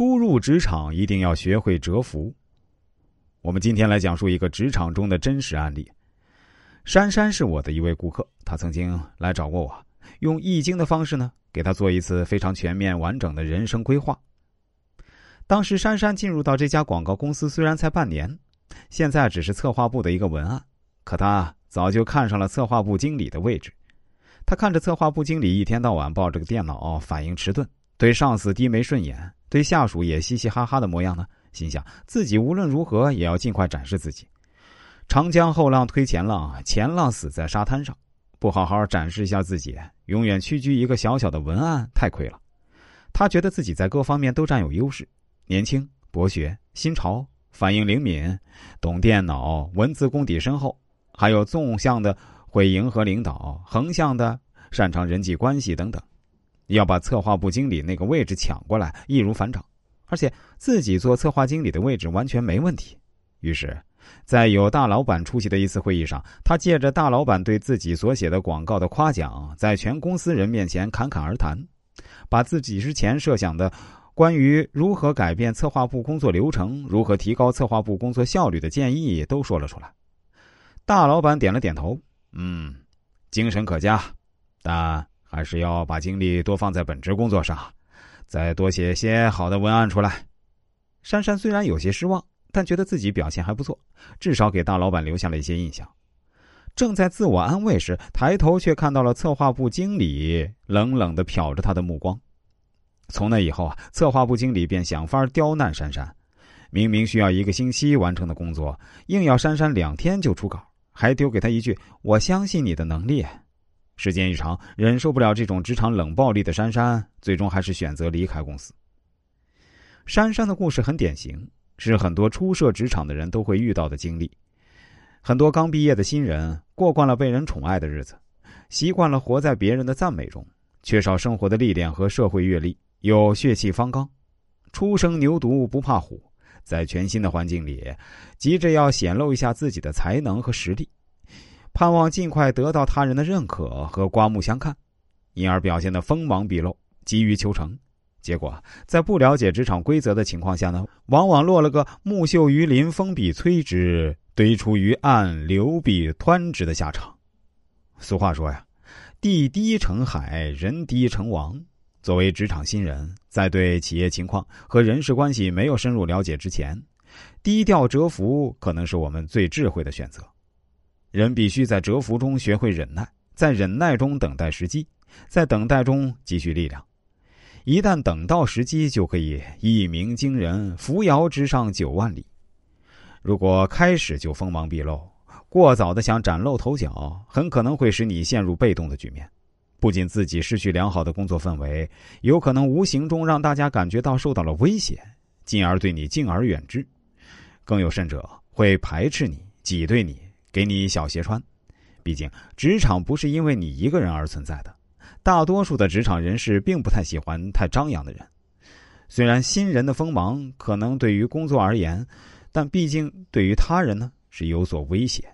初入职场一定要学会蛰伏。我们今天来讲述一个职场中的真实案例。珊珊是我的一位顾客，她曾经来找过我，用易经的方式呢，给她做一次非常全面完整的人生规划。当时珊珊进入到这家广告公司，虽然才半年，现在只是策划部的一个文案，可她早就看上了策划部经理的位置。她看着策划部经理一天到晚抱着个电脑，反应迟钝，对上司低眉顺眼。对下属也嘻嘻哈哈的模样呢，心想自己无论如何也要尽快展示自己。长江后浪推前浪，前浪死在沙滩上，不好好展示一下自己，永远屈居一个小小的文案，太亏了。他觉得自己在各方面都占有优势：年轻、博学、新潮、反应灵敏、懂电脑、文字功底深厚，还有纵向的会迎合领导，横向的擅长人际关系等等。要把策划部经理那个位置抢过来，易如反掌，而且自己做策划经理的位置完全没问题。于是，在有大老板出席的一次会议上，他借着大老板对自己所写的广告的夸奖，在全公司人面前侃侃而谈，把自己之前设想的关于如何改变策划部工作流程、如何提高策划部工作效率的建议都说了出来。大老板点了点头，嗯，精神可嘉，但。还是要把精力多放在本职工作上，再多写些好的文案出来。珊珊虽然有些失望，但觉得自己表现还不错，至少给大老板留下了一些印象。正在自我安慰时，抬头却看到了策划部经理冷冷的瞟着他的目光。从那以后啊，策划部经理便想法刁难珊珊。明明需要一个星期完成的工作，硬要珊珊两天就出稿，还丢给他一句：“我相信你的能力。”时间一长，忍受不了这种职场冷暴力的珊珊，最终还是选择离开公司。珊珊的故事很典型，是很多初涉职场的人都会遇到的经历。很多刚毕业的新人过惯了被人宠爱的日子，习惯了活在别人的赞美中，缺少生活的历练和社会阅历，又血气方刚，初生牛犊不怕虎，在全新的环境里，急着要显露一下自己的才能和实力。盼望尽快得到他人的认可和刮目相看，因而表现的锋芒毕露，急于求成。结果在不了解职场规则的情况下呢，往往落了个木秀于林，风必摧之；堆出于岸，流必湍之的下场。俗话说呀，“地低成海，人低成王。”作为职场新人，在对企业情况和人事关系没有深入了解之前，低调蛰伏可能是我们最智慧的选择。人必须在蛰伏中学会忍耐，在忍耐中等待时机，在等待中积蓄力量。一旦等到时机，就可以一鸣惊人，扶摇直上九万里。如果开始就锋芒毕露，过早的想崭露头角，很可能会使你陷入被动的局面。不仅自己失去良好的工作氛围，有可能无形中让大家感觉到受到了威胁，进而对你敬而远之。更有甚者，会排斥你，挤兑你。给你小鞋穿，毕竟职场不是因为你一个人而存在的。大多数的职场人士并不太喜欢太张扬的人。虽然新人的锋芒可能对于工作而言，但毕竟对于他人呢是有所威胁。